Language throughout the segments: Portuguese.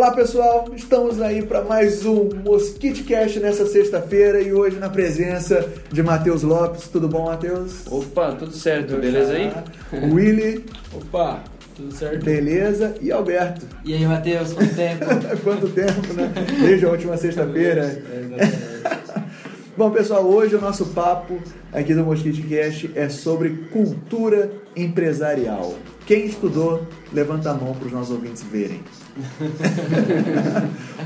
Olá pessoal, estamos aí para mais um Mosquitecast nessa sexta-feira e hoje na presença de Matheus Lopes. Tudo bom, Matheus? Opa, tudo certo, beleza aí? Willy. Opa, tudo certo? Beleza. E Alberto. E aí, Matheus, quanto tempo? Quanto tempo, né? Desde a última sexta-feira. É, exatamente. Bom, pessoal, hoje o nosso papo aqui do Mosquite Cast é sobre cultura empresarial. Quem estudou, levanta a mão para os nossos ouvintes verem.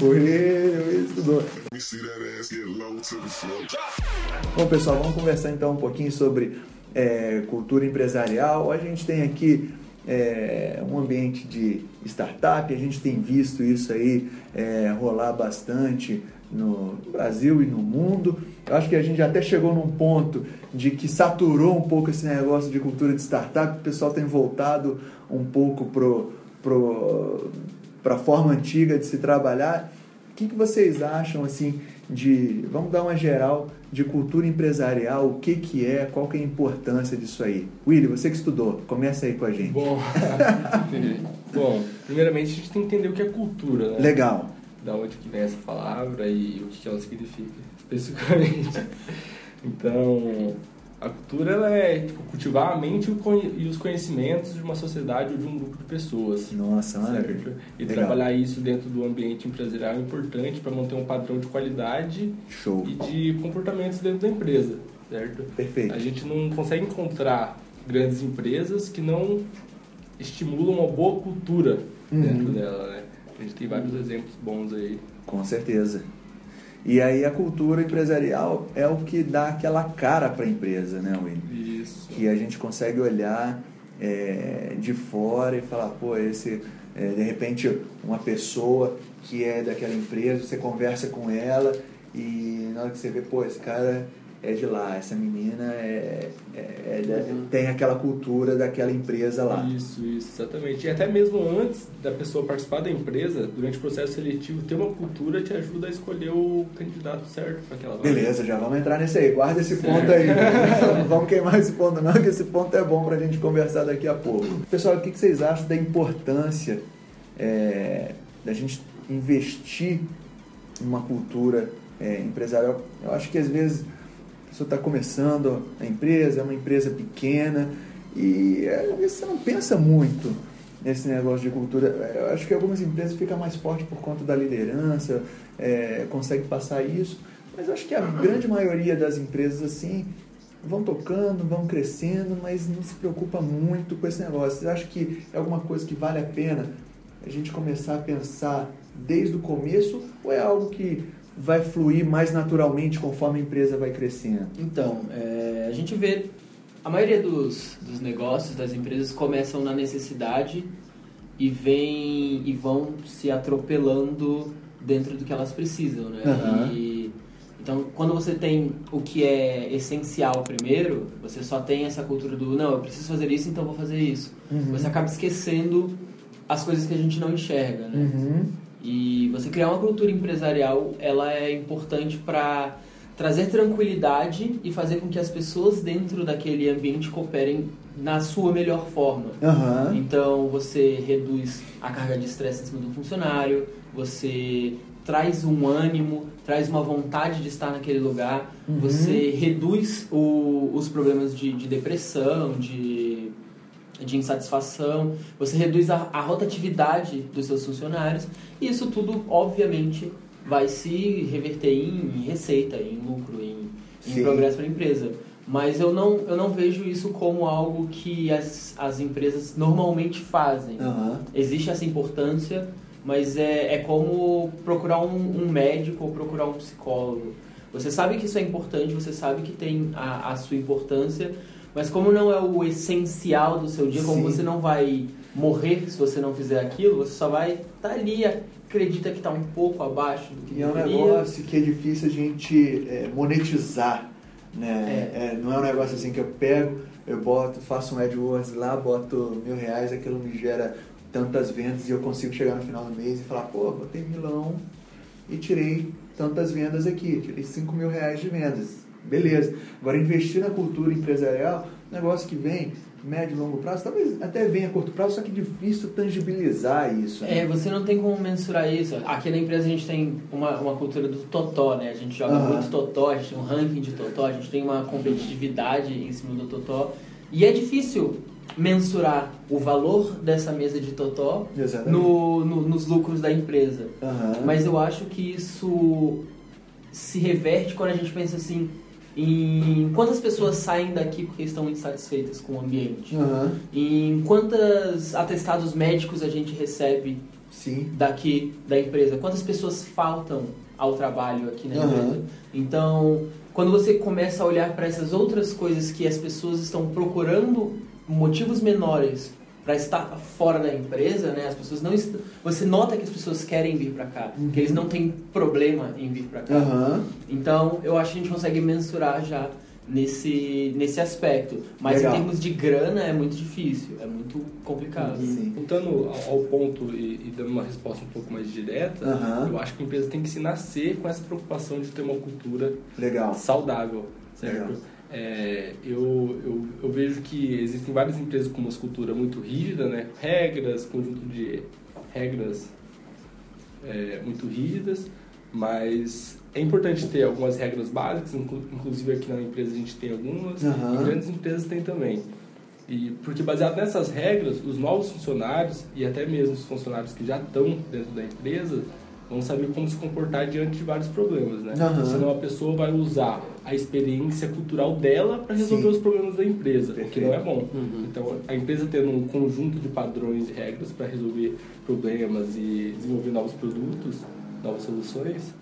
Bom, pessoal, vamos conversar então um pouquinho sobre é, cultura empresarial. A gente tem aqui é, um ambiente de startup, a gente tem visto isso aí é, rolar bastante no Brasil e no mundo. Eu acho que a gente até chegou num ponto de que saturou um pouco esse negócio de cultura de startup, o pessoal tem voltado um pouco pro, pro, para a forma antiga de se trabalhar. O que, que vocês acham assim de, vamos dar uma geral de cultura empresarial, o que que é, qual que é a importância disso aí? Willy, você que estudou, começa aí com a gente. Bom, bom, primeiramente a gente tem que entender o que é cultura, né? Legal. Da onde que vem essa palavra e o que ela significa especificamente. Então, a cultura ela é tipo, cultivar a mente e os conhecimentos de uma sociedade ou de um grupo de pessoas. Nossa, certo? E Legal. trabalhar isso dentro do ambiente empresarial é importante para manter um padrão de qualidade Show. e de comportamentos dentro da empresa, certo? Perfeito. A gente não consegue encontrar grandes empresas que não estimulam uma boa cultura Uhum. dentro dela, né? A gente tem vários exemplos bons aí. Com certeza. E aí a cultura empresarial é o que dá aquela cara para a empresa, né, Willy? Isso. que a gente consegue olhar é, de fora e falar, pô, esse é, de repente uma pessoa que é daquela empresa, você conversa com ela e na hora que você vê, pô, esse cara é de lá, essa menina é, é- é da- tem aquela cultura daquela empresa lá. Isso, isso, exatamente. E até mesmo antes da pessoa participar da empresa, durante o processo seletivo, ter uma cultura te ajuda a escolher o candidato certo para aquela vaga. Beleza, já vamos entrar nesse aí. Guarda esse ponto aí. Não vamos queimar esse ponto não, que esse ponto é bom pra gente conversar daqui a pouco. Pessoal, o que vocês acham da importância é, da gente investir numa cultura é, empresarial? Eu acho que às vezes a pessoa está começando a empresa, é uma empresa pequena e é, às vezes você não pensa muito nesse negócio de cultura. Eu acho que algumas empresas ficam mais fortes por conta da liderança, é, consegue passar isso, mas eu acho que a grande maioria das empresas assim vão tocando, vão crescendo, mas não se preocupa muito com esse negócio. Você acha que é alguma coisa que vale a pena a gente começar a pensar desde o começo ou é algo que vai fluir mais naturalmente conforme a empresa vai crescendo? Então, é, a gente vê a maioria dos, dos negócios, das empresas começam na necessidade e vem e vão se atropelando dentro do que elas precisam, né? Aham. E, então, quando você tem o que é essencial primeiro, você só tem essa cultura do não, eu preciso fazer isso, então vou fazer isso. Uhum. Você acaba esquecendo as coisas que a gente não enxerga, né? Uhum. E você criar uma cultura empresarial, ela é importante para trazer tranquilidade e fazer com que as pessoas dentro daquele ambiente cooperem na sua melhor forma. Aham. Então você reduz a carga de estresse em cima do funcionário, você traz um ânimo, traz uma vontade de estar naquele lugar, Uhum. você reduz o- os problemas de, de depressão, de, de insatisfação, você reduz a, a rotatividade dos seus funcionários e isso tudo, obviamente, vai se reverter em, em receita, em lucro, em, em progresso para a empresa. Mas eu não, eu não vejo isso como algo que as, as empresas normalmente fazem. Aham. Existe essa importância, mas é, é como procurar um, um médico ou procurar um psicólogo. Você sabe que isso é importante, você sabe que tem a, a sua importância, mas como não é o essencial do seu dia, como Sim. você não vai morrer se você não fizer aquilo, você só vai estar ali, acredita que está um pouco abaixo do que E é um negócio que é difícil a gente é, monetizar, né? É, não é um negócio assim que eu pego, eu boto, faço um AdWords lá, boto mil reais, aquilo me gera tantas vendas e eu consigo chegar no final do mês e falar, pô, botei milão e tirei tantas vendas aqui, tirei 5 mil reais de vendas. Beleza. Agora, investir na cultura empresarial, negócio que vem médio e longo prazo, talvez até venha a curto prazo, só que difícil tangibilizar isso. Né? É, você não tem como mensurar isso. Aqui na empresa a gente tem uma, uma cultura do totó, né? A gente joga uhum. muito totó, a gente tem um ranking de totó, a gente tem uma competitividade em cima do totó. E é difícil mensurar o valor dessa mesa de totó no, no, nos lucros da empresa. Uhum. Mas eu acho que isso se reverte quando a gente pensa assim em quantas pessoas saem daqui porque estão insatisfeitas com o ambiente, uhum. em quantos atestados médicos a gente recebe Sim. daqui da empresa, quantas pessoas faltam ao trabalho aqui na uhum. empresa. Então, quando você começa a olhar para essas outras coisas que as pessoas estão procurando motivos menores para estar fora da empresa, né? As pessoas não estão, você nota que as pessoas querem vir para cá, uhum. que eles não têm problema em vir para cá. Uhum. Então, eu acho que a gente consegue mensurar já nesse nesse aspecto, mas Legal. em termos de grana é muito difícil, é muito complicado. Uhum. Voltando ao, ponto e, e, dando uma resposta um pouco mais direta, eu acho que a empresa tem que se nascer com essa preocupação de ter uma cultura Legal. saudável, certo? Legal. É, eu, eu, eu, vejo que existem várias empresas com uma escultura muito rígida, né? regras, conjunto de regras é, muito rígidas, mas é importante ter algumas regras básicas, inclusive aqui na empresa a gente tem algumas, uhum. e grandes empresas têm também. E, porque baseado nessas regras, os novos funcionários e até mesmo os funcionários que já estão dentro da empresa vão saber como se comportar diante de vários problemas, né? Uhum. Senão a pessoa vai usar a experiência cultural dela para resolver Sim. os problemas da empresa, Perfeito. o que não é bom. Uhum. Então, a empresa tendo um conjunto de padrões e regras para resolver problemas e desenvolver novos produtos, novas soluções,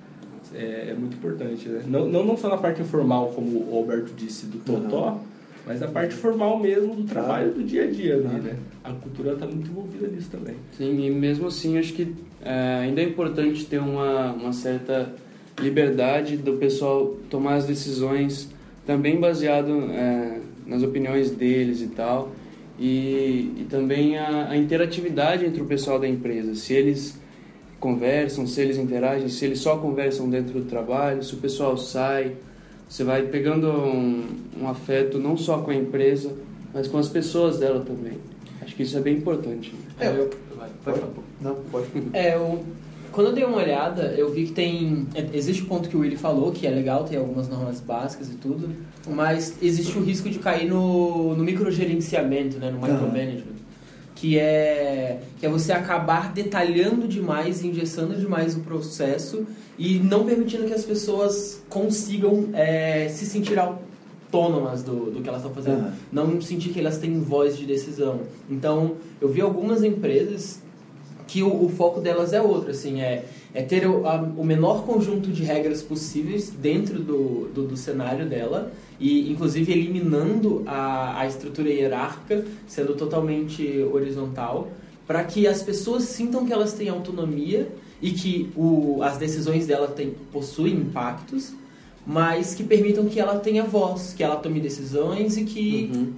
é, é muito importante, né? Não, não, não só na parte informal, como o Alberto disse, do Totó, uhum. mas na parte formal mesmo do trabalho do dia a dia ali, né? A cultura está muito envolvida nisso também. Sim, e mesmo assim, acho que é, ainda é importante ter uma, uma certa liberdade do pessoal tomar as decisões também baseado é, nas opiniões deles e tal e, e também a, a, interatividade entre o pessoal da empresa se eles conversam se eles interagem se eles só conversam dentro do trabalho se o pessoal sai você vai pegando um, um afeto não só com a empresa mas com as pessoas dela também. Acho que isso é bem importante. É, eu, não pode. É eu quando eu dei uma olhada, eu vi que tem. Existe o ponto que o Willy falou, que é legal, tem algumas normas básicas e tudo, mas existe o risco de cair no, no microgerenciamento, né, no micromanagement. Que é, que é você acabar detalhando demais, engessando demais o processo e não permitindo que as pessoas consigam é, se sentir autônomas do, do que elas estão fazendo. Uhum. Não sentir que elas têm voz de decisão. Então, eu vi algumas empresas que o, o, foco delas é outro, assim, é, é ter o, a, o menor conjunto de regras possíveis dentro do, do, do cenário dela e, inclusive, eliminando a, a estrutura hierárquica, sendo totalmente horizontal, para que as pessoas sintam que elas têm autonomia e que o, as decisões dela tem, possuem impactos, mas que permitam que ela tenha voz, que ela tome decisões e que, uhum.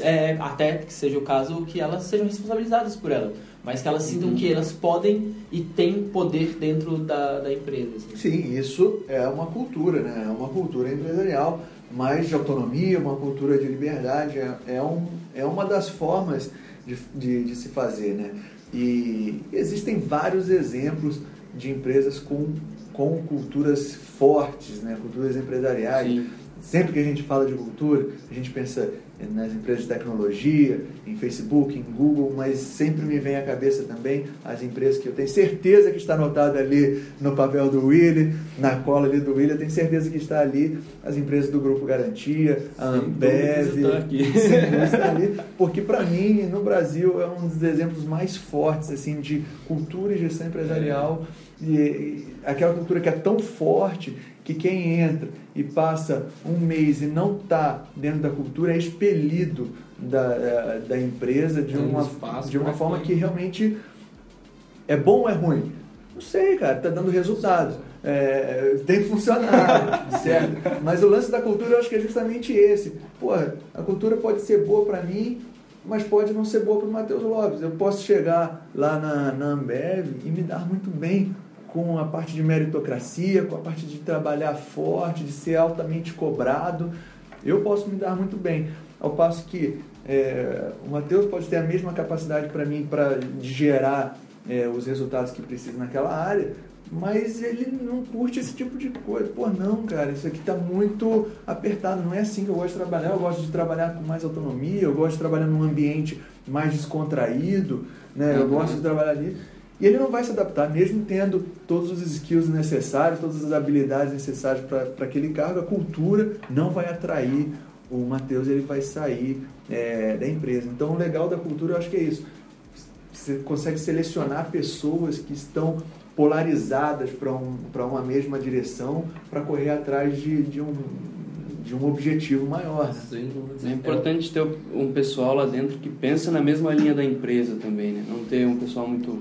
é, até que seja o caso, que elas sejam responsabilizadas por ela mas que elas sintam que elas podem e têm poder dentro da, da empresa. Assim. Sim, isso é uma cultura, né? É uma cultura empresarial, mais de autonomia, uma cultura de liberdade, é, é, um, é uma das formas de, de, de se fazer, né? E existem vários exemplos de empresas com, com culturas fortes, né? Culturas empresariais. Sim. Sempre que a gente fala de cultura, a gente pensa nas empresas de tecnologia, em Facebook, em Google, mas sempre me vem à cabeça também as empresas que eu tenho certeza que está anotado ali no papel do Willy, na cola ali do Willy, eu tenho certeza que está ali as empresas do Grupo Garantia, a Ambev, está aqui. está ali, porque para mim, no Brasil, é um dos exemplos mais fortes assim de cultura e gestão empresarial, é. e, e aquela cultura que é tão forte que quem entra e passa um mês e não está dentro da cultura é expelido da, eh, da empresa de uma, de uma forma que realmente é bom ou é ruim? Não sei, cara, está dando resultado. É, tem funcionado, certo? Mas o lance da cultura eu acho que é justamente esse. Pô, a cultura pode ser boa para mim, mas pode não ser boa para o Matheus Lopes. Eu posso chegar lá na, na Ambev e me dar muito bem com a parte de meritocracia, com a parte de trabalhar forte, de ser altamente cobrado, eu posso me dar muito bem. Ao passo que é, o Matheus pode ter a mesma capacidade para mim para gerar é, os resultados que precisa naquela área, mas ele não curte esse tipo de coisa. Pô, não, cara, isso aqui está muito apertado. Não é assim que eu gosto de trabalhar. Eu gosto de trabalhar com mais autonomia, eu gosto de trabalhar num ambiente mais descontraído, né? Eu Uhum. gosto de trabalhar ali. E ele não vai se adaptar, mesmo tendo todos os skills necessários, todas as habilidades necessárias para aquele cargo, a cultura não vai atrair o Matheus, ele vai sair é, da empresa. Então, o legal da cultura, eu acho que é isso. Você consegue selecionar pessoas que estão polarizadas para um, pra uma mesma direção para correr atrás de, de, um, de um objetivo maior. né? Dúvida. É importante ter um pessoal lá dentro que pensa na mesma linha da empresa também, né? Não ter um pessoal muito,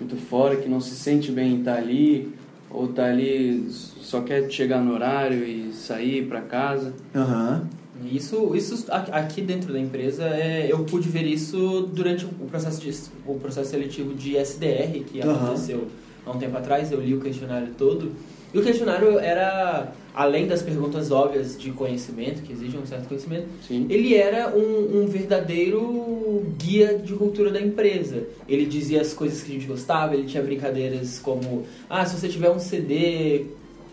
muito fora, que não se sente bem em estar ali, ou tá ali só quer chegar no horário e sair para casa. Aham. Isso, isso aqui dentro da empresa, é, eu pude ver isso durante o processo, de, o processo seletivo de SDR que aconteceu há um tempo atrás. Eu li o questionário todo. E o questionário era, além das perguntas óbvias de conhecimento, que exigem um certo conhecimento, Sim. ele era um, um verdadeiro guia de cultura da empresa. Ele dizia as coisas que a gente gostava, ele tinha brincadeiras como: ah, se você tiver um CD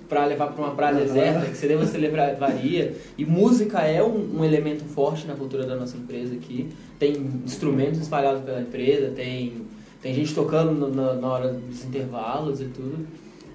para levar para uma praia Aham. deserta, que CD você levaria. E música é um, um elemento forte na cultura da nossa empresa aqui. Tem instrumentos espalhados pela empresa, tem, tem gente tocando no- na, na hora dos intervalos e tudo.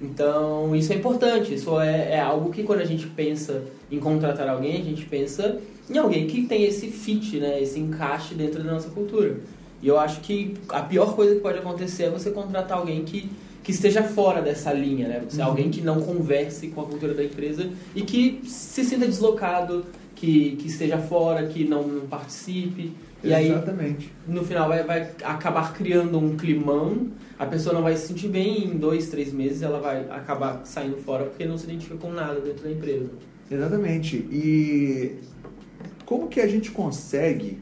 Então, isso é importante. Isso é, é algo que quando a gente pensa em contratar alguém, a gente pensa em alguém que tem esse fit, né? Esse encaixe dentro da nossa cultura. E eu acho que a pior coisa que pode acontecer é você contratar alguém que, que esteja fora dessa linha, né? Você, Alguém que não converse com a cultura da empresa e que se sinta deslocado, que, que esteja fora, que não, não participe. E aí, Exatamente. no final, vai, vai acabar criando um climão. A pessoa não vai se sentir bem em dois, três meses, ela vai acabar saindo fora porque não se identifica com nada dentro da empresa. Exatamente. E como que a gente consegue,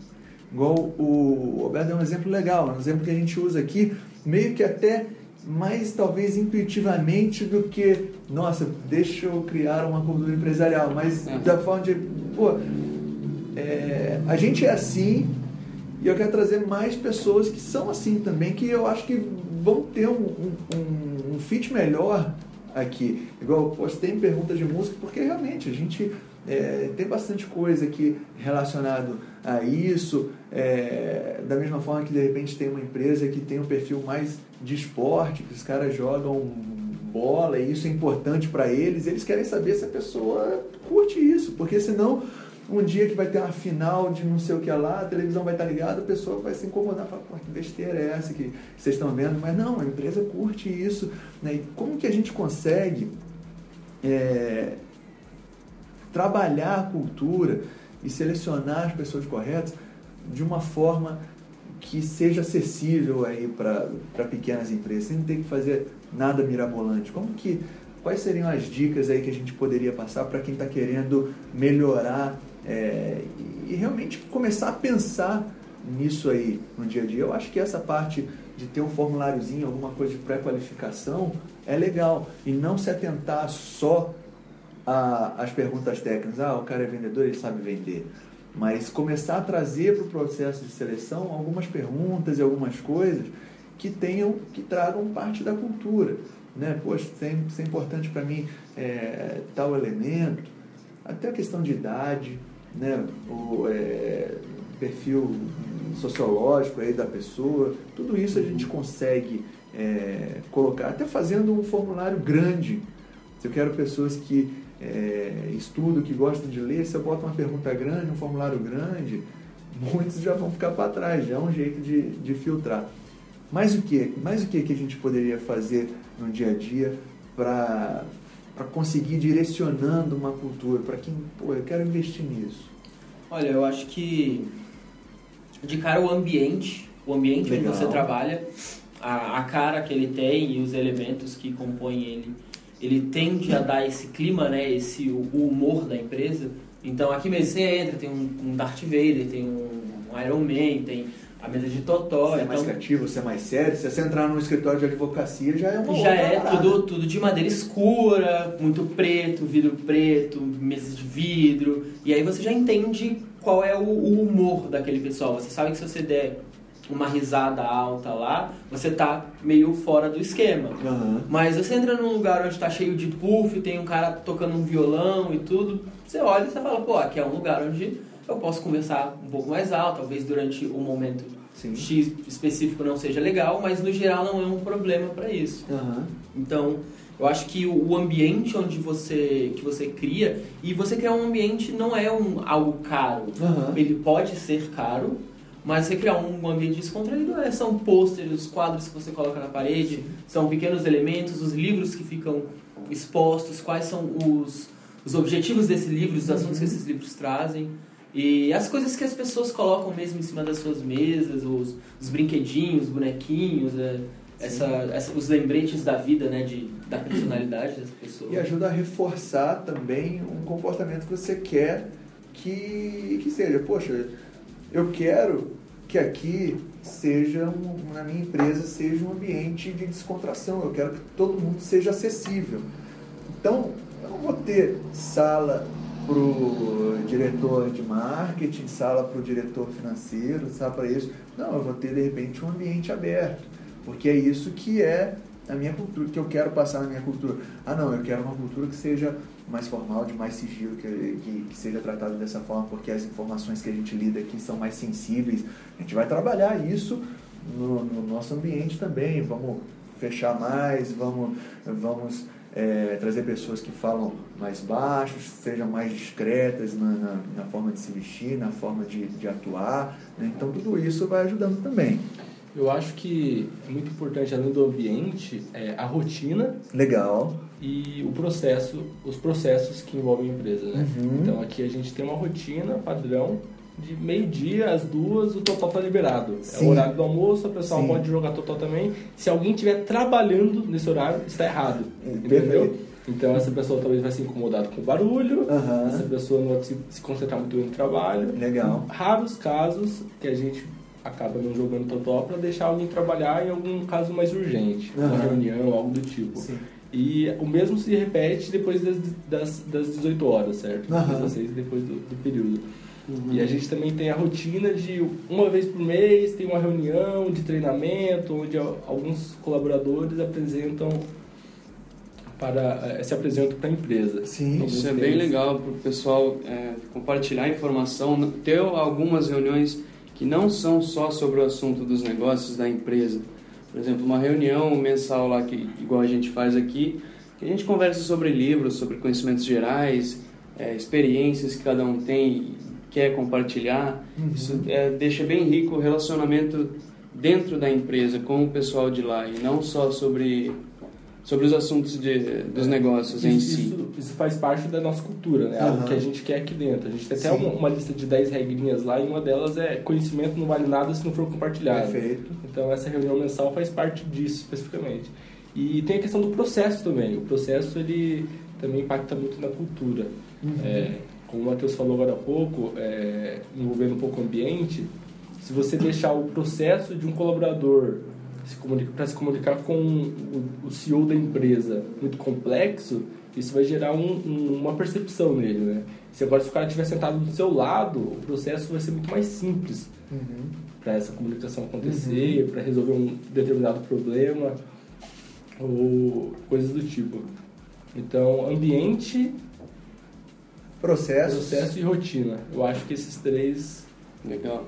igual o Roberto deu um exemplo legal, um exemplo que a gente usa aqui, meio que até mais talvez intuitivamente do que, nossa, deixa eu criar uma cultura empresarial, mas É. da forma de, pô, é, a gente é assim e eu quero trazer mais pessoas que são assim também, que eu acho que vão ter um, um, um- fit melhor aqui. Igual, poxa, tem perguntas de música, porque realmente a gente é, tem bastante coisa aqui relacionado a isso. é, da mesma forma que de repente tem uma empresa que tem um perfil mais de esporte, que os caras jogam bola e isso é importante para eles, eles querem saber se a pessoa curte isso, porque senão um dia que vai ter uma final de não sei o que lá, a televisão vai estar ligada, a pessoa vai se incomodar, falar, pô, que besteira é essa que vocês estão vendo? Mas não, a empresa curte isso. Né? E como que a gente consegue é, trabalhar a cultura e selecionar as pessoas corretas de uma forma que seja acessível aí para pequenas empresas, sem ter que fazer nada mirabolante. Como que quais seriam as dicas aí que a gente poderia passar para quem está querendo melhorar é, e realmente começar a pensar nisso aí no dia a dia? Eu acho que essa parte de ter um formuláriozinho, alguma coisa de pré-qualificação é legal e não se atentar só as perguntas técnicas. Ah, o cara é vendedor, ele sabe vender. Mas começar a trazer para o processo de seleção algumas perguntas e algumas coisas que tenham, que tragam parte da cultura. Né? Poxa, isso é importante para mim é, tal elemento, até a questão de idade, né? o é, perfil sociológico aí da pessoa, tudo isso a gente consegue é, colocar, até fazendo um formulário grande. Se eu quero pessoas que é, estudam, que gostam de ler, se eu boto uma pergunta grande, um formulário grande, muitos já vão ficar para trás, já é um jeito de, de filtrar. Mais o que? Mais o que que a gente poderia fazer no dia a dia para para conseguir ir direcionando uma cultura para quem, pô, eu quero investir nisso. Olha, eu acho que de cara o ambiente, o ambiente Legal. onde você trabalha, a, a cara que ele tem e os elementos que compõem ele, ele tende a dar esse clima, né, esse o, o humor da empresa. Então aqui mesmo você entra, tem um, um Darth Vader, tem um, um Iron Man, tem a mesa de totó. Você é mais então, criativo, você é mais sério. Se você entrar num escritório de advocacia, já é uma já é parada. tudo, tudo de madeira escura, muito preto, vidro preto, mesa de vidro. E aí você já entende qual é o, o humor daquele pessoal. Você sabe que se você der uma risada alta lá, você tá meio fora do esquema. Aham. Mas você entra num lugar onde tá cheio de puff, tem um cara tocando um violão e tudo, você olha e você fala, pô, aqui é um lugar onde eu posso conversar um pouco mais alto, talvez durante um momento Sim. X específico não seja legal, mas no geral não é um problema para isso. Aham. Então, eu acho que o o ambiente onde você que você cria e você criar um ambiente não é um algo caro. Aham. Ele pode ser caro, mas você criar um ambiente descontraído é, são pôsteres, os quadros que você coloca na parede, são pequenos elementos, os livros que ficam expostos, quais são os, os objetivos desse livro, os assuntos que esses livros trazem. E as coisas que as pessoas colocam mesmo em cima das suas mesas, os, os brinquedinhos, bonequinhos, é, essa, essa- os lembretes da vida, né, de, da personalidade das pessoas. E ajuda a reforçar também um comportamento que você quer que, que seja. Poxa, eu quero que aqui seja, um, na minha empresa, seja um ambiente de descontração. Eu quero que todo mundo seja acessível. Então, eu não vou ter sala para o diretor de marketing, sala para o diretor financeiro, sala para isso. Não, eu vou ter, de repente, um ambiente aberto. Porque é isso que é a minha cultura, que eu quero passar na minha cultura. Ah, não, eu quero uma cultura que seja mais formal, de mais sigilo, que, que, que seja tratado dessa forma, porque as informações que a gente lida aqui são mais sensíveis. A gente vai trabalhar isso no, no nosso ambiente também. Vamos fechar mais, vamos, vamos é, trazer pessoas que falam mais baixo, sejam mais discretas na, na, na forma de se vestir, na forma de, de atuar. né? Então, tudo isso vai ajudando também. Eu acho que é muito importante, além do ambiente, é a rotina Legal. e o processo, os processos que envolvem a empresa, né? Uhum. Então aqui a gente tem uma rotina padrão de meio-dia às duas, o total tá liberado. É Sim. o horário do almoço, a pessoa Sim. pode jogar total também. Se alguém estiver trabalhando nesse horário, está errado. Entendeu? Perfeito. Então essa pessoa talvez vai se incomodar com o barulho, Aham. essa pessoa não vai se, se concentrar muito no trabalho. Legal. Raros casos que a gente acaba não jogando totó para deixar alguém trabalhar em algum caso mais urgente, uma Aham. reunião, algo do tipo. Sim. E o mesmo se repete depois das, das, das 18 horas, certo? Das 16 depois do, do período. Uhum. E a gente também tem a rotina de uma vez por mês tem uma reunião de treinamento onde alguns colaboradores apresentam para eh, se apresentam para a empresa. Sim. Isso é bem legal para o pessoal é, compartilhar informação, ter algumas reuniões que não são só sobre o assunto dos negócios da empresa. Por exemplo, uma reunião mensal lá, que, igual a gente faz aqui, que a gente conversa sobre livros, sobre conhecimentos gerais, é, experiências que cada um tem quer compartilhar. Uhum. Isso é, deixa bem rico o relacionamento dentro da empresa com o pessoal de lá e não só sobre, sobre os assuntos de, dos negócios em Isso, si. isso, isso faz parte da nossa cultura, né? Algo que a gente quer aqui dentro. A gente tem até uma, uma lista de 10 regrinhas lá e uma delas é conhecimento não vale nada se não for compartilhado. Perfeito. Então essa reunião mensal faz parte disso especificamente. E tem a questão do processo também. O processo ele também impacta muito na cultura. Uhum. É, como o Matheus falou agora há pouco, é, envolvendo um pouco o ambiente, se você deixar o processo de um colaborador para se comunicar com o, CEO da empresa muito complexo, isso vai gerar um- um- uma percepção nele, né? Se agora se o cara estiver sentado do seu lado, o processo vai ser muito mais simples Uhum. para essa comunicação acontecer, para resolver um determinado problema ou coisas do tipo. Então, ambiente, Processos. processo e rotina. Eu acho que esses três Legal.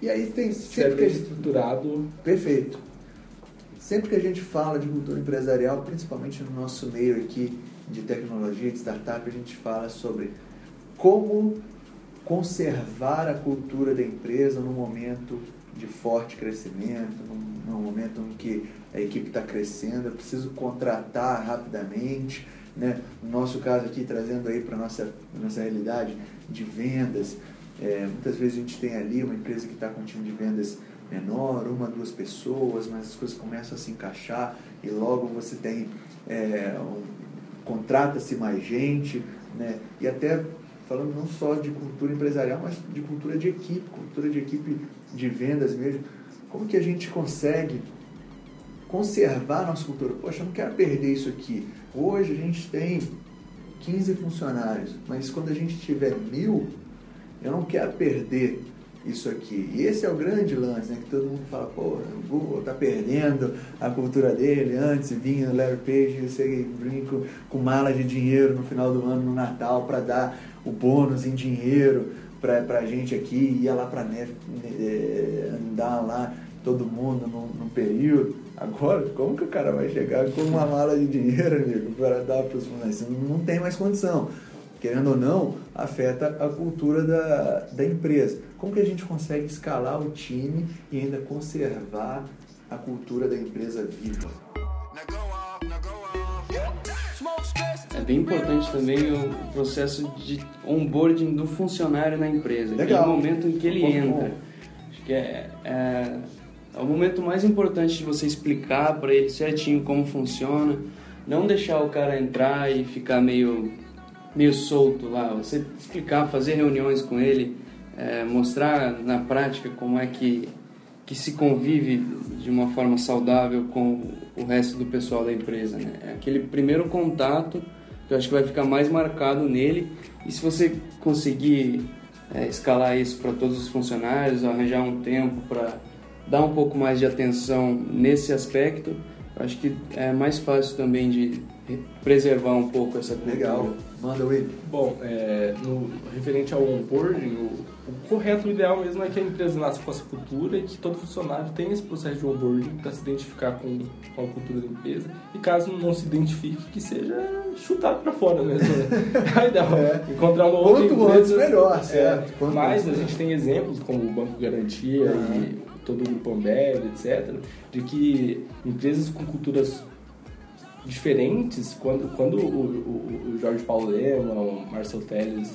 E aí tem sempre que a gente... estruturado. Perfeito. Sempre que a gente fala de cultura empresarial, principalmente no nosso meio aqui de tecnologia, de startup, a gente fala sobre como conservar a cultura da empresa no momento de forte crescimento, num, num momento em que a equipe está crescendo, eu preciso contratar rapidamente. Né? No nosso caso aqui, trazendo aí para a nossa, nossa realidade de vendas, é, muitas vezes a gente tem ali uma empresa que está com um time de vendas menor, uma, duas pessoas, mas as coisas começam a se encaixar e logo você tem, é, um, contrata-se mais gente, né? E até falando não só de cultura empresarial, mas de cultura de equipe, cultura de equipe de vendas mesmo. Como que a gente consegue conservar a nossa cultura? Poxa, eu não quero perder isso aqui. Hoje a gente tem 15 funcionários, mas quando a gente tiver mil, eu não quero perder isso aqui. E esse é o grande lance, né? Que todo mundo fala, pô, o Google tá perdendo a cultura dele. Antes vinha Larry Page, você brinco com mala de dinheiro no final do ano, no Natal, para dar o bônus em dinheiro pra, pra gente aqui, ia lá pra neve, eh, andar lá, todo mundo no, no período. Agora, como que o cara vai chegar com uma mala de dinheiro, amigo, para dar para os funcionários? Não tem mais condição querendo ou não, afeta a cultura da, da empresa. Como que a gente consegue escalar o time e ainda conservar a cultura da empresa viva? É bem importante também o processo de onboarding do funcionário na empresa, Legal. aquele momento em que ele entra. Acho que é, é, é o momento mais importante de você explicar para ele certinho como funciona, não deixar o cara entrar e ficar meio meio solto lá, você explicar, fazer reuniões com ele, é, mostrar na prática como é que que se convive de uma forma saudável com o resto do pessoal da empresa. Né? É aquele primeiro contato que eu acho que vai ficar mais marcado nele. E se você conseguir é, escalar isso para todos os funcionários, arranjar um tempo para dar um pouco mais de atenção nesse aspecto, eu acho que é mais fácil também de preservar um pouco essa cultura. Legal. Manda, Will. Bom, é, no referente ao onboarding, o, o correto, o ideal mesmo é que a empresa nasça com essa cultura e que todo funcionário tenha esse processo de onboarding para se identificar com, com a cultura da empresa. E caso não se identifique, que seja chutado para fora mesmo. Né? É o ideal. É. Encontrar uma outra Quanto empresa. antes, melhor, é, certo. Quanto mas antes, a gente tem exemplos como o Banco Garantia e todo o Grupo Ambev, etc., de que empresas com culturas diferentes, quando, quando o, o, o Jorge Paulo Lema, o Marcel Teles,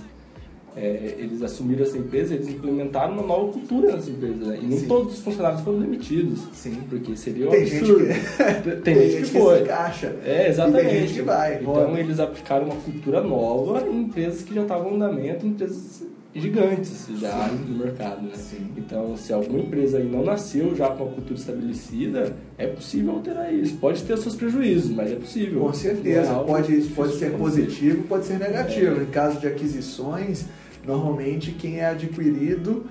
é, eles assumiram essa empresa, eles implementaram uma nova cultura nessa empresa. Né? E nem Sim. todos os funcionários foram demitidos. Sim. Porque seria um Tem gente absurdo. que- Tem gente que foi. se encaixa. É, exatamente. Tem gente que vai. Então eles aplicaram uma cultura nova em empresas que já estavam em andamento, empresas gigantes já no mercado, né? Sim. Então, se alguma empresa aí não nasceu já com uma cultura estabelecida, é possível alterar isso. Pode ter seus prejuízos, mas é possível. Com é certeza, algo pode, pode de ser positivo, pode ser negativo. Em caso de aquisições, normalmente quem é adquirido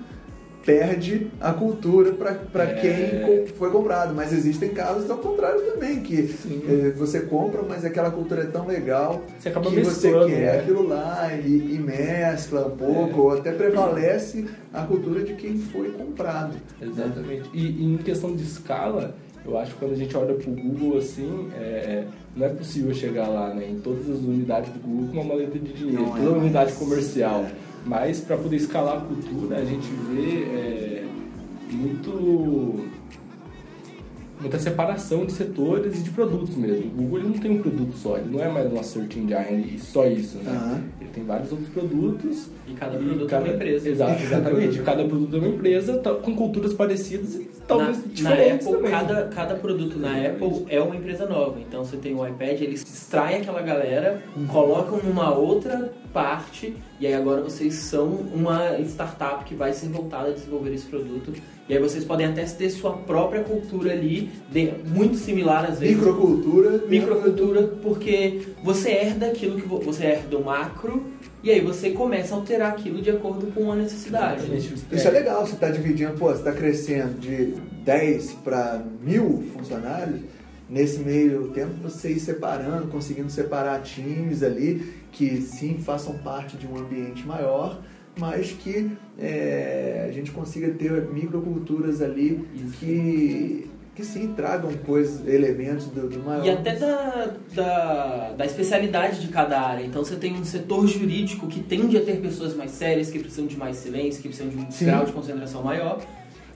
perde a cultura para É. quem foi comprado. Mas existem casos ao contrário também, que eh, você compra, mas aquela cultura é tão legal Você acaba que você quer né? aquilo lá e, e mescla um pouco, ou até prevalece a cultura de quem foi comprado. Exatamente. E, e em questão de escala, eu acho que quando a gente olha pro Google assim, é, não é possível chegar lá né, em todas as unidades do Google com uma maleta de dinheiro, Não é toda mais. unidade comercial. Mas para poder escalar a cultura, a gente vê é, muito muita separação de setores e de produtos mesmo. O Google ele não tem um produto só, ele não é mais uma search engine e só isso, né? Ele tem vários outros produtos E cada produto é uma empresa. Exato, exatamente. cada produto é uma empresa tá- com culturas parecidas e talvez na, na diferentes Apple, também. cada, cada produto na Apple é uma empresa nova. Então você tem o iPad, eles extraem aquela galera, colocam numa outra parte e aí agora vocês são uma startup que vai ser voltada a desenvolver esse produto. E aí vocês podem até ter sua própria cultura ali, de- muito similar às vezes. Microcultura. Microcultura, porque você herda aquilo que vo- você herda o macro e aí você começa a alterar aquilo de acordo com a necessidade. Exatamente. Isso é legal, você está dividindo, pô, você está crescendo de 10 para mil funcionários, nesse meio tempo você ir separando, conseguindo separar times ali que sim façam parte de um ambiente maior, mas que é, a gente consiga ter microculturas ali que, que sim tragam coisas, elementos do, do maior. E até da, da, da especialidade de cada área. Então você tem um setor jurídico que tende a ter pessoas mais sérias, que precisam de mais silêncio, que precisam de um Sim. grau de concentração maior.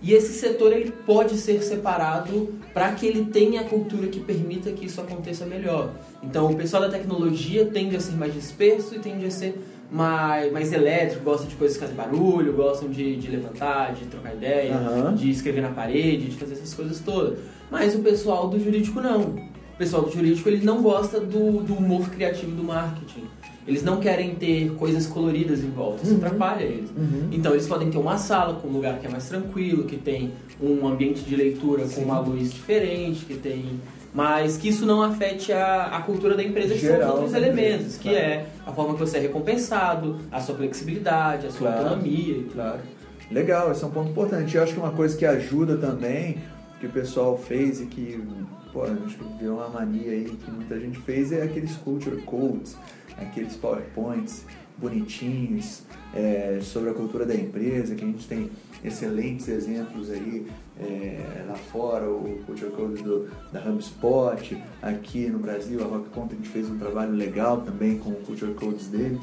E esse setor ele pode ser separado para que ele tenha a cultura que permita que isso aconteça melhor. Então o pessoal da tecnologia tende a ser mais disperso e tende a ser mais, mais elétrico, gosta de coisas que fazem barulho, gostam de, de levantar, de trocar ideia, Aham. de escrever na parede, de fazer essas coisas todas. Mas o pessoal do jurídico não. o pessoal do jurídico ele não gosta do, do humor criativo do marketing. Eles não querem ter coisas coloridas em volta, isso Uhum. atrapalha eles. Uhum. Então eles podem ter uma sala com um lugar que é mais tranquilo, que tem um ambiente de leitura com uma luz diferente, que tem. Mas que isso não afete a, a cultura da empresa, que são Geral os outros elementos, empresa, que claro. é a forma que você é recompensado, a sua flexibilidade, a sua Claro. autonomia. Claro. Legal, esse é um ponto importante. Eu acho que uma coisa que ajuda também, que o pessoal fez e que, pô, acho que virou uma mania aí que muita gente fez, é aqueles culture codes, aqueles powerpoints bonitinhos é, sobre a cultura da empresa, que a gente tem excelentes exemplos aí é, lá fora, o culture code do, da HubSpot, aqui no Brasil, a Rock Content fez um trabalho legal também com o culture codes dele.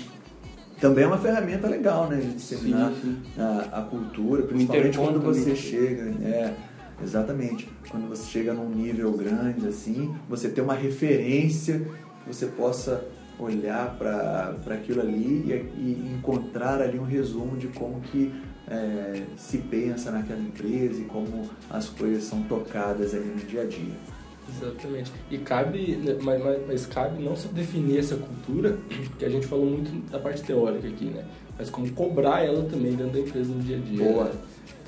Também é uma ferramenta legal, né, de disseminar Sim, a, a cultura, principalmente quando também. você chega, é, exatamente, quando você chega num nível grande assim, você ter uma referência que você possa olhar para aquilo ali e, e encontrar ali um resumo de como que é, se pensa naquela empresa e como as coisas são tocadas ali no dia a dia. Exatamente. E cabe, né, mas, mas, cabe não só definir essa cultura, que a gente falou muito da parte teórica aqui, né? Mas como cobrar ela também dentro da empresa no dia a dia. Boa. né?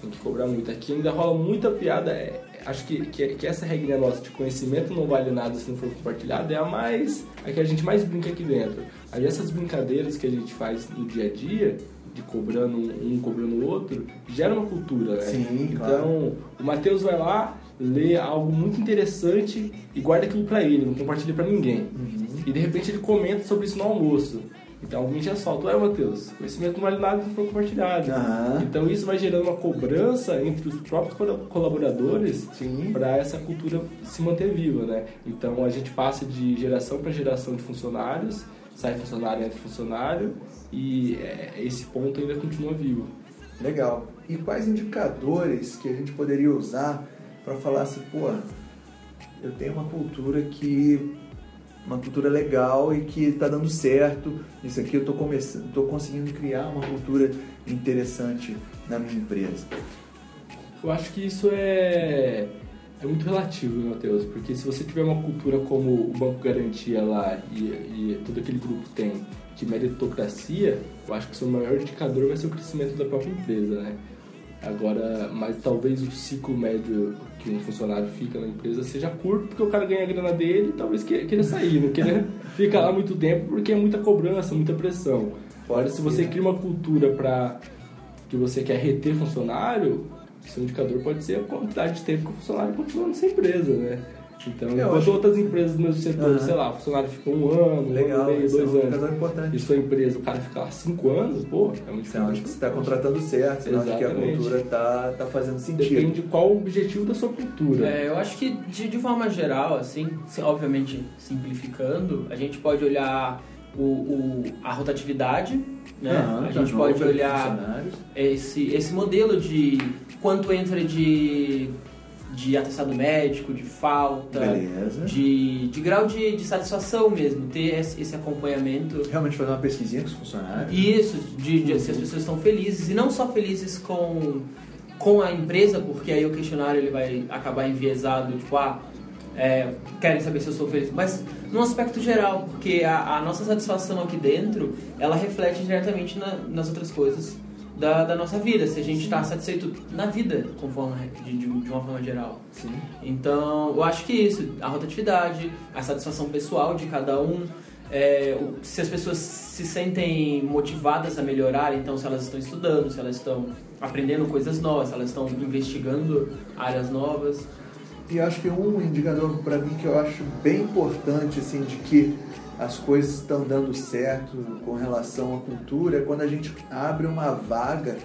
Tem que cobrar muito. Aqui ainda rola muita piada. é, acho que, que, que essa regra nossa de conhecimento não vale nada se não for compartilhado é a mais. a que a gente mais brinca aqui dentro. Aí essas brincadeiras que a gente faz no dia a dia, de cobrando um, cobrando o outro, gera uma cultura, né? Sim, então, claro. o Matheus vai lá, lê algo muito interessante e guarda aquilo pra ele, não compartilha pra ninguém. Uhum. E de repente ele comenta sobre isso no almoço. Então alguém já solta, ué Matheus, conhecimento não vale nada se não for compartilhado. Aham. Então isso vai gerando uma cobrança entre os próprios colaboradores para essa cultura se manter viva, né? Então a gente passa de geração para geração de funcionários, sai funcionário, entra funcionário e é, esse ponto ainda continua vivo. Legal. E quais indicadores que a gente poderia usar para falar assim, pô, eu tenho uma cultura que uma cultura legal e que está dando certo. Isso aqui eu estou começando, tô conseguindo criar uma cultura interessante na minha empresa. Eu acho que isso é, é muito relativo, Matheus, porque se você tiver uma cultura como o Banco Garantia lá e, e todo aquele grupo tem de meritocracia, eu acho que o seu maior indicador vai ser o crescimento da própria empresa, né? Agora, mas talvez o ciclo médio que um funcionário fica na empresa seja curto, porque o cara ganha a grana dele e talvez que- queira sair, não queira ficar lá muito tempo porque é muita cobrança, muita pressão. Agora, se você cria uma cultura para que você quer reter funcionário, seu indicador pode ser a quantidade de tempo que o funcionário continua nessa empresa, né? Então, Eu enquanto acho- outras empresas do mesmo setor, Aham. sei lá, o funcionário fica um ano, um Legal, ano e meio, é dois um anos. importante. E sua empresa, o cara fica lá cinco anos, pô, é muito Sinal de que você está contratando certo, sinal de que a Exatamente. cultura está tá fazendo sentido. Depende de qual o objetivo da sua cultura. É, eu acho que de, de forma geral, assim, se- obviamente simplificando, a gente pode olhar o, o- a rotatividade, né? Aham, a gente turnover pode de olhar esse, esse modelo de quanto entra de, de atestado médico, de falta, Beleza. de, de grau de, de satisfação mesmo, ter esse, esse acompanhamento. Realmente fazer uma pesquisinha com os funcionários. E isso, de, de se as pessoas estão felizes, e não só felizes com, com a empresa, porque aí o questionário ele vai acabar enviesado, tipo, ah, é, querem saber se eu sou feliz, mas num aspecto geral, porque a, a nossa satisfação aqui dentro, ela reflete diretamente na- nas outras coisas da, da nossa vida, se a gente está satisfeito na vida, com forma, de, de, uma forma geral. Sim. Então, eu acho que isso, a rotatividade, a satisfação pessoal de cada um, é, se as pessoas se sentem motivadas a melhorar, então se elas estão estudando, se elas estão aprendendo coisas novas, se elas estão investigando áreas novas. E acho que um indicador para mim que eu acho bem importante, assim, de que as coisas estão dando certo com relação à cultura é quando a gente abre uma vaga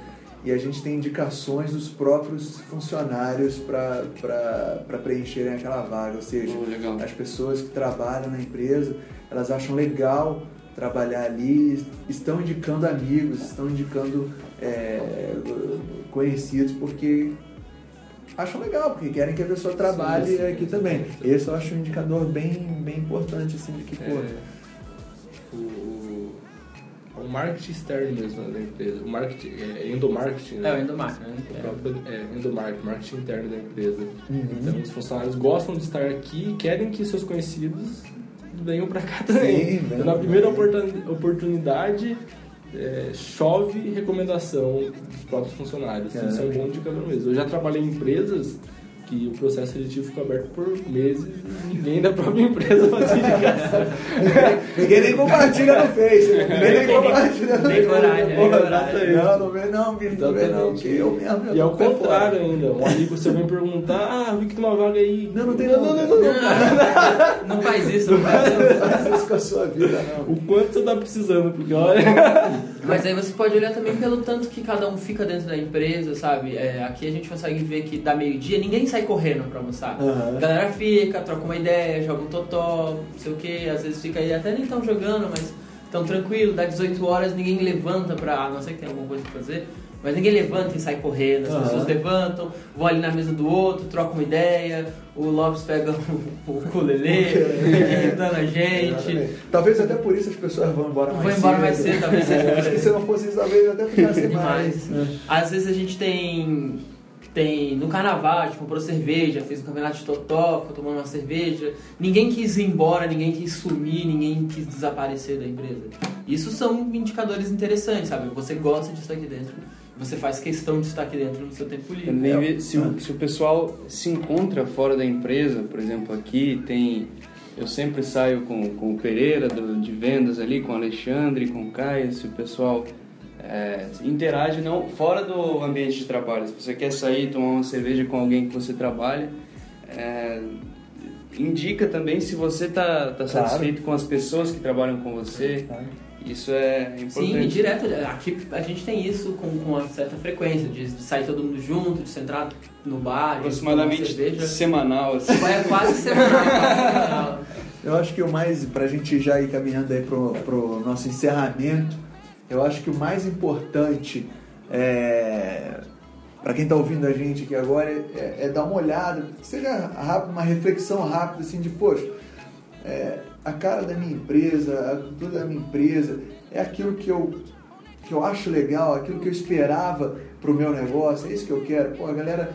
e a gente tem indicações dos próprios funcionários para preencherem aquela vaga. Ou seja, legal. as pessoas que trabalham na empresa, elas acham legal trabalhar ali, estão indicando amigos, estão indicando é, conhecidos, porque acham legal, porque querem que a pessoa trabalhe Sim, sim, aqui também. Esse eu acho um indicador bem, bem importante, assim, de que, pô, É, o, o- o marketing externo mesmo da empresa. O marketing, é endomarketing, né? É, o endomarketing. né? O próprio é, endomarketing, marketing interno da empresa. Então, os funcionários gostam de estar aqui e querem que seus conhecidos venham para cá também. Sim, então, na primeira oportunidade, é, chove recomendação dos próprios funcionários. É. Isso é um bom indicador mesmo. Eu já trabalhei em empresas que o processo seletivo ficou aberto por meses e ninguém da própria empresa fazia indicação. Ninguém nem compartilha no Face. Ninguém nem compartilha no tem coragem, coragem. Não, não vê não, Vini, não vê não. Que eu mesmo, eu E ao fora. contrário ainda, um amigo seu vem perguntar, ah, vi que tem uma vaga aí. Não, não tem não, não, não, não, não. Não faz isso, não faz isso. Não faz isso com a sua vida, não. O quanto você tá precisando, porque olha. Mas aí você pode olhar também pelo tanto que cada um fica dentro da empresa, sabe? É, aqui a gente consegue ver que dá meio-dia, ninguém sai correndo pra almoçar. Aham. A galera fica, troca uma ideia, joga um totó, não sei o que, às vezes fica aí, até nem tão jogando, mas tão tranquilo, dá 18 horas, ninguém levanta pra. A não ser que tenha alguma coisa pra fazer. Mas ninguém levanta e sai correndo, as Aham. pessoas levantam, vão ali na mesa do outro, trocam uma ideia, o Lopes pega o, o ukulele, irritando a gente. Talvez até por isso as pessoas vão embora mais Vão cedo. embora mais cedo, talvez seja Acho que se não fosse isso, talvez até ficasse mais. Demais. né? Às vezes a gente tem. Tem no carnaval, a gente comprou cerveja, fez um campeonato de totó, ficou tomando uma cerveja. Ninguém quis ir embora, ninguém quis sumir, ninguém quis desaparecer da empresa. Isso são indicadores interessantes, sabe? Você gosta de estar aqui dentro, você faz questão de estar aqui dentro no seu tempo livre. Também ver se o, se o pessoal se encontra fora da empresa, por exemplo, aqui tem. Eu sempre saio com, com o Pereira do- de vendas ali, com o Alexandre, com o Caio, se o pessoal é, interage não fora do ambiente de trabalho. Se você quer sair tomar uma cerveja com alguém que você trabalha, é, indica também se você está tá Claro. satisfeito com as pessoas que trabalham com você. Isso é importante. Sim, direto. Aqui a gente tem isso com, com uma certa frequência, de, de sair todo mundo junto, de sentar no bar, Aproximadamente cerveja. semanal. Assim. É quase semanal, quase semanal. Eu acho que o mais, pra gente já ir caminhando aí pro, pro nosso encerramento, eu acho que o mais importante é, para quem tá ouvindo a gente aqui agora é, é dar uma olhada, seja rápido, uma reflexão rápida assim de, poxa, é, a cara da minha empresa, a cultura da minha empresa, é aquilo que eu, que eu acho legal, aquilo que eu esperava pro meu negócio, é isso que eu quero. Pô, a galera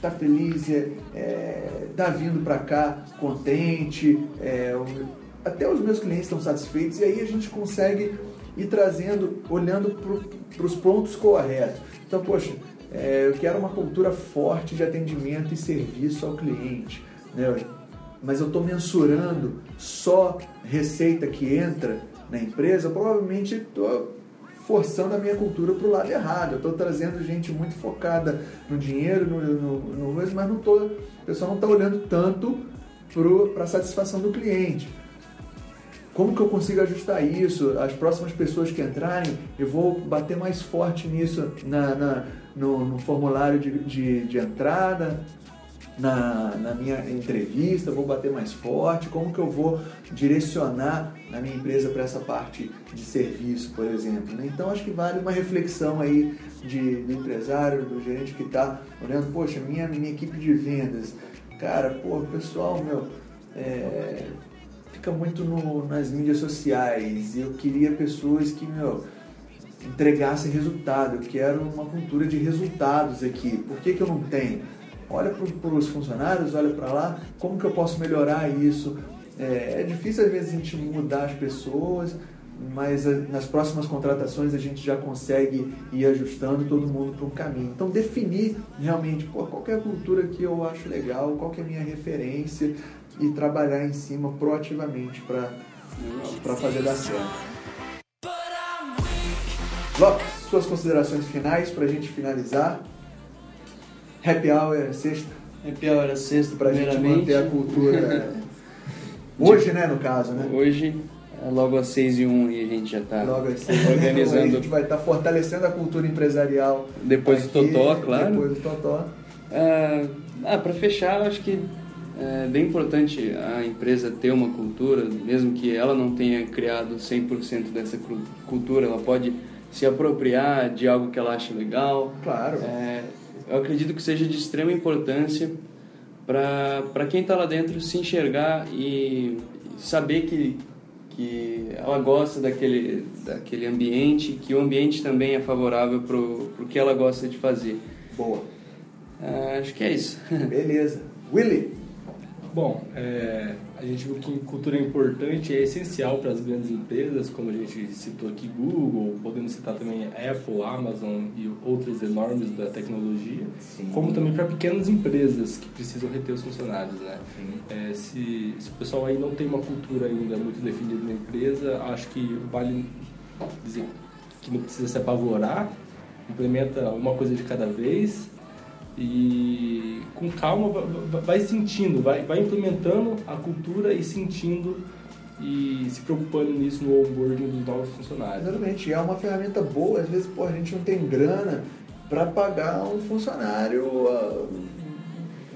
tá feliz, é, é, tá vindo para cá contente, é, o- até os meus clientes estão satisfeitos e aí a gente consegue ir trazendo, olhando para os pontos corretos. Então, poxa, é, eu quero uma cultura forte de atendimento e serviço ao cliente, né? Mas eu estou mensurando só receita que entra na empresa, provavelmente estou forçando a minha cultura para o lado errado. Eu estou trazendo gente muito focada no dinheiro, no, no, no mas não tô, o pessoal não está olhando tanto para a satisfação do cliente. Como que eu consigo ajustar isso? As próximas pessoas que entrarem, eu vou bater mais forte nisso na, na- no, no formulário de, de, de entrada, na, na minha entrevista, vou bater mais forte, como que eu vou direcionar a minha empresa para essa parte de serviço, por exemplo. né? Então acho que vale uma reflexão aí de, do empresário, do gerente que está olhando, poxa, minha, minha equipe de vendas, cara, pô, pessoal, meu, é, fica muito no- nas mídias sociais eu queria pessoas que, meu, entregassem resultado. Eu quero uma cultura de resultados aqui. Por que, que eu não tenho? Olha para os funcionários, olha para lá, como que eu posso melhorar isso? É, é difícil às vezes a gente mudar as pessoas, mas nas próximas contratações a gente já consegue ir ajustando todo mundo para um caminho. Então definir realmente pô, qual é a cultura que eu acho legal, qual é a minha referência e trabalhar em cima proativamente para fazer dar certo. Lopes, suas considerações finais para a gente finalizar. Happy Hour é sexta, Happy Hour era sexta, para a gente manter a cultura. Hoje, né, no caso, né? Hoje, é logo às 6 e 1 e a gente já está organizando. a gente vai estar fortalecendo a cultura empresarial. Depois do aqui, Totó, claro. Depois do Totó. Ah, ah, para fechar, acho que é bem importante a empresa ter uma cultura, mesmo que ela não tenha criado 100% dessa cultura, ela pode se apropriar de algo que ela acha legal. Claro. É, eu acredito que seja de extrema importância para quem está lá dentro se enxergar e saber que, que ela gosta daquele, daquele ambiente, que o ambiente também é favorável para o que ela gosta de fazer. Boa. Ah, acho que é isso. Beleza. Willy, Bom, é, a gente viu que cultura é importante é essencial para as grandes empresas, como a gente citou aqui Google, podemos citar também Apple, Amazon e outras enormes da tecnologia, Sim. como também para pequenas empresas que precisam reter os funcionários, né? É, se, se o pessoal aí não tem uma cultura ainda muito definida na empresa, acho que vale dizer que não precisa se apavorar, implementa uma coisa de cada vez e com calma vai, sentindo, vai, vai implementando a cultura e sentindo e se preocupando nisso no onboarding dos novos funcionários. Exatamente, é uma ferramenta boa, às vezes pô, a gente não tem grana para pagar um funcionário ah,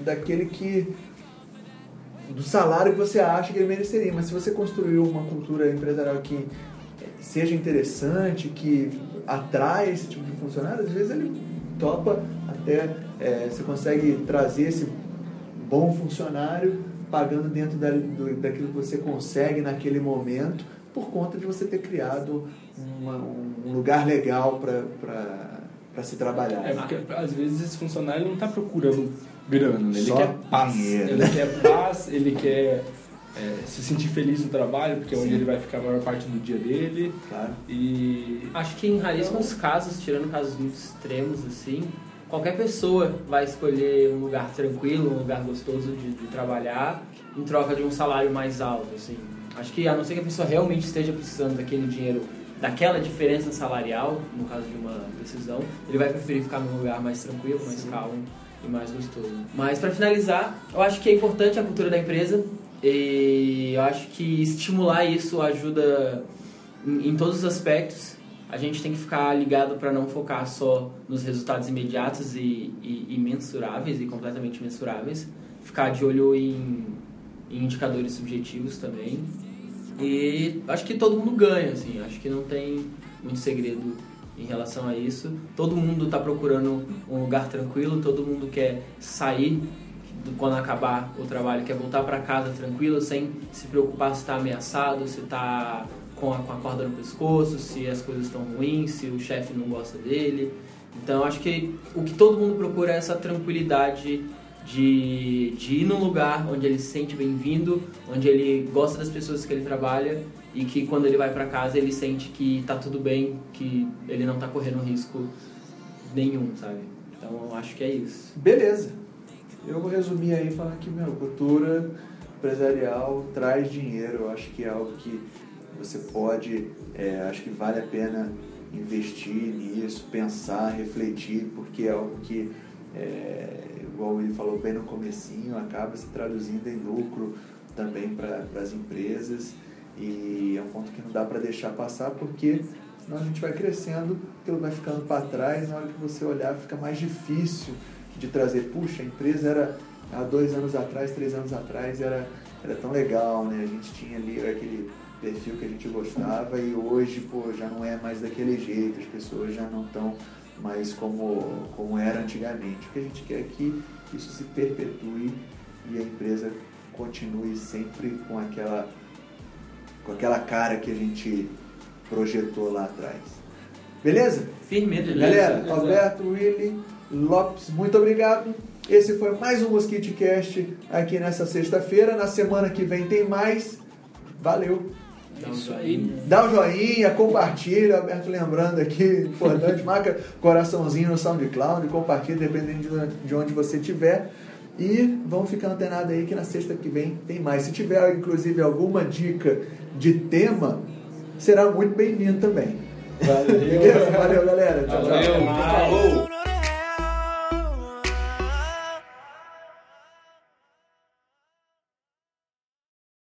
daquele que do salário que você acha que ele mereceria, mas se você construiu uma cultura empresarial que seja interessante, que atrai esse tipo de funcionário, às vezes ele topa até eh, você consegue trazer esse bom funcionário pagando dentro da, do, daquilo que você consegue naquele momento por conta de você ter criado uma- um lugar legal para se trabalhar. É, porque às vezes esse funcionário não está procurando grana, né? ele Só quer paz. dinheiro. Ele quer paz, ele quer é, se sentir feliz no trabalho, porque é onde Sim. ele vai ficar a maior parte do dia dele. Claro. E Acho que em raríssimos casos, tirando casos muito extremos assim, qualquer pessoa vai escolher um lugar tranquilo, um lugar gostoso de, de trabalhar, em troca de um salário mais alto, assim. Acho que a não ser que a pessoa realmente esteja precisando daquele dinheiro, daquela diferença salarial, no caso de uma decisão, ele vai preferir ficar num lugar mais tranquilo, mais calmo e mais gostoso. Mas para finalizar, eu acho que é importante a cultura da empresa e eu acho que estimular isso ajuda em, em todos os aspectos. A gente tem que ficar ligado para não focar só nos resultados imediatos e, e, e mensuráveis e completamente mensuráveis. Ficar de olho em, em indicadores subjetivos também. E acho que todo mundo ganha, assim. Acho que não tem muito segredo em relação a isso. Todo mundo está procurando um lugar tranquilo, todo mundo quer sair do- quando acabar o trabalho, quer voltar para casa tranquilo, sem se preocupar se está ameaçado, se está com a, com a corda no pescoço, se as coisas estão ruins, se o chefe não gosta dele. Então acho que o que todo mundo procura é essa tranquilidade de, de ir num lugar onde ele se sente bem-vindo, onde ele gosta das pessoas que ele trabalha e que quando ele vai para casa ele sente que tá tudo bem, que ele não tá correndo risco nenhum, sabe? Então acho que é isso. Beleza. Eu vou resumir aí falando que, meu, cultura empresarial traz dinheiro. Eu acho que é algo que você pode, é, acho que vale a pena investir nisso, pensar, refletir, porque é algo que, é, igual ele falou bem no comecinho, acaba se traduzindo em lucro também para as empresas e é um ponto que não dá para deixar passar porque senão a gente vai crescendo, aquilo vai ficando para trás, na hora que você olhar fica mais difícil de trazer, puxa, a empresa era há dois anos atrás, três anos atrás era, era tão legal, né? A gente tinha ali aquele perfil que a gente gostava e hoje, pô, já não é mais daquele jeito, as pessoas já não estão mais como, como era antigamente. O que a gente quer é que isso se perpetue e a empresa continue sempre com aquela, com aquela cara que a gente projetou lá atrás. Beleza? Firmeza, Galera, beleza. Alberto, Willy, Lopes, muito obrigado. Esse foi mais um Mosquite Cast aqui nessa sexta-feira. Na semana que vem tem mais. Valeu. Dá um joinha. Dá um joinha, compartilha. Alberto lembrando aqui, importante, marca coraçãozinho no SoundCloud, compartilha dependendo de onde- de onde você estiver. E vamos ficar antenado aí que na sexta que vem tem mais. Se tiver, inclusive, alguma dica de tema, será muito bem-vindo também. Valeu. Valeu, galera. Tchau, tchau. Valeu. Falou!